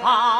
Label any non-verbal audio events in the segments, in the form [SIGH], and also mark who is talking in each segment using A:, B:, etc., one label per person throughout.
A: 跑。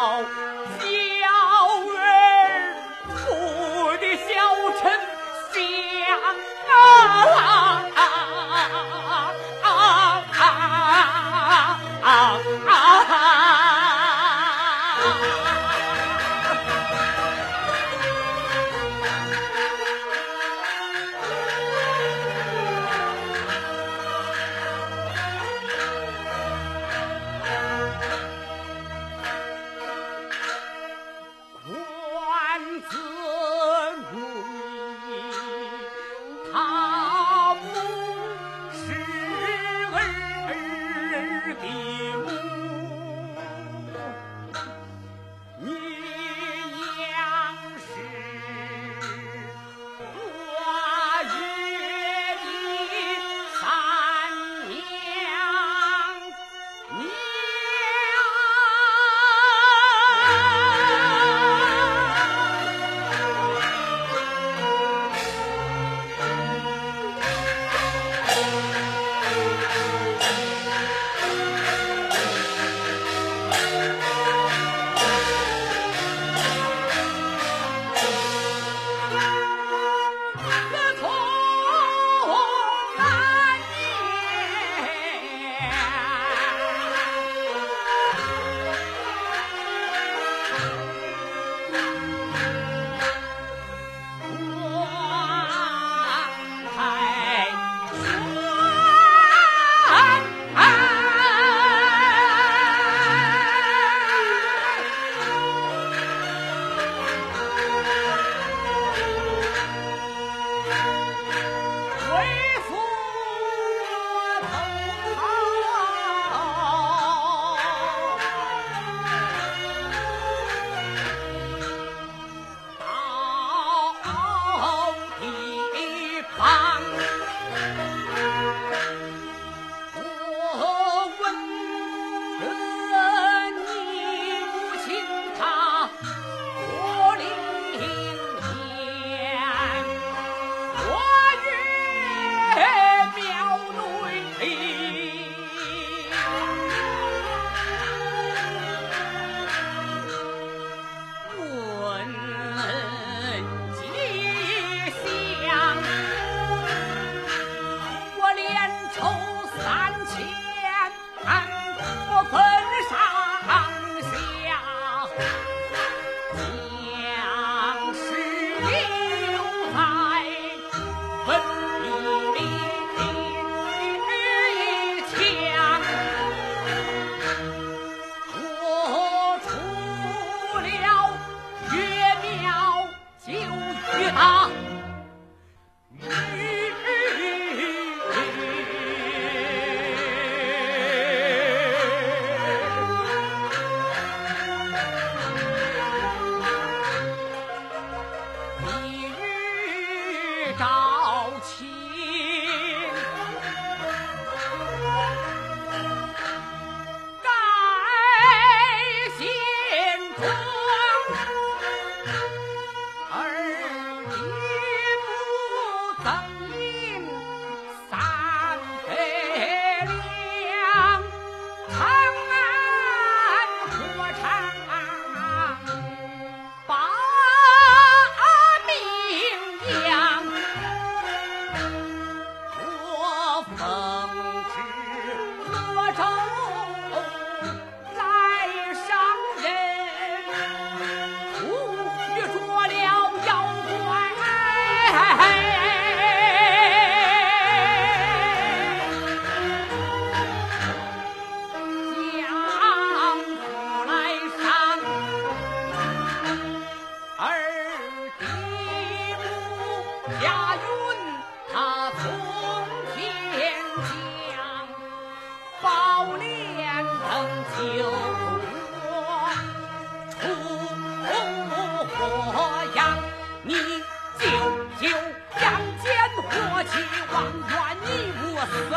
A: 回 [LAUGHS]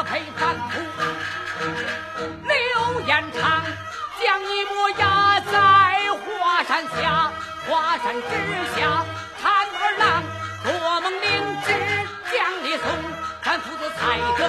A: 配反扑。刘彦昌将一模压在华山下，华山之下看二郎多蒙领旨将你送，咱父子才个。